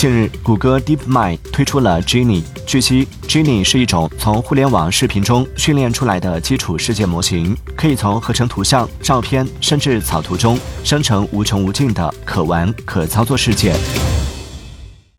近日谷歌 deep mind 推出了 genie 据悉 genie 是一种从互联网视频中训练出来的基础世界模型可以从合成图像照片甚至草图中生成无穷无尽的可玩可操作世界。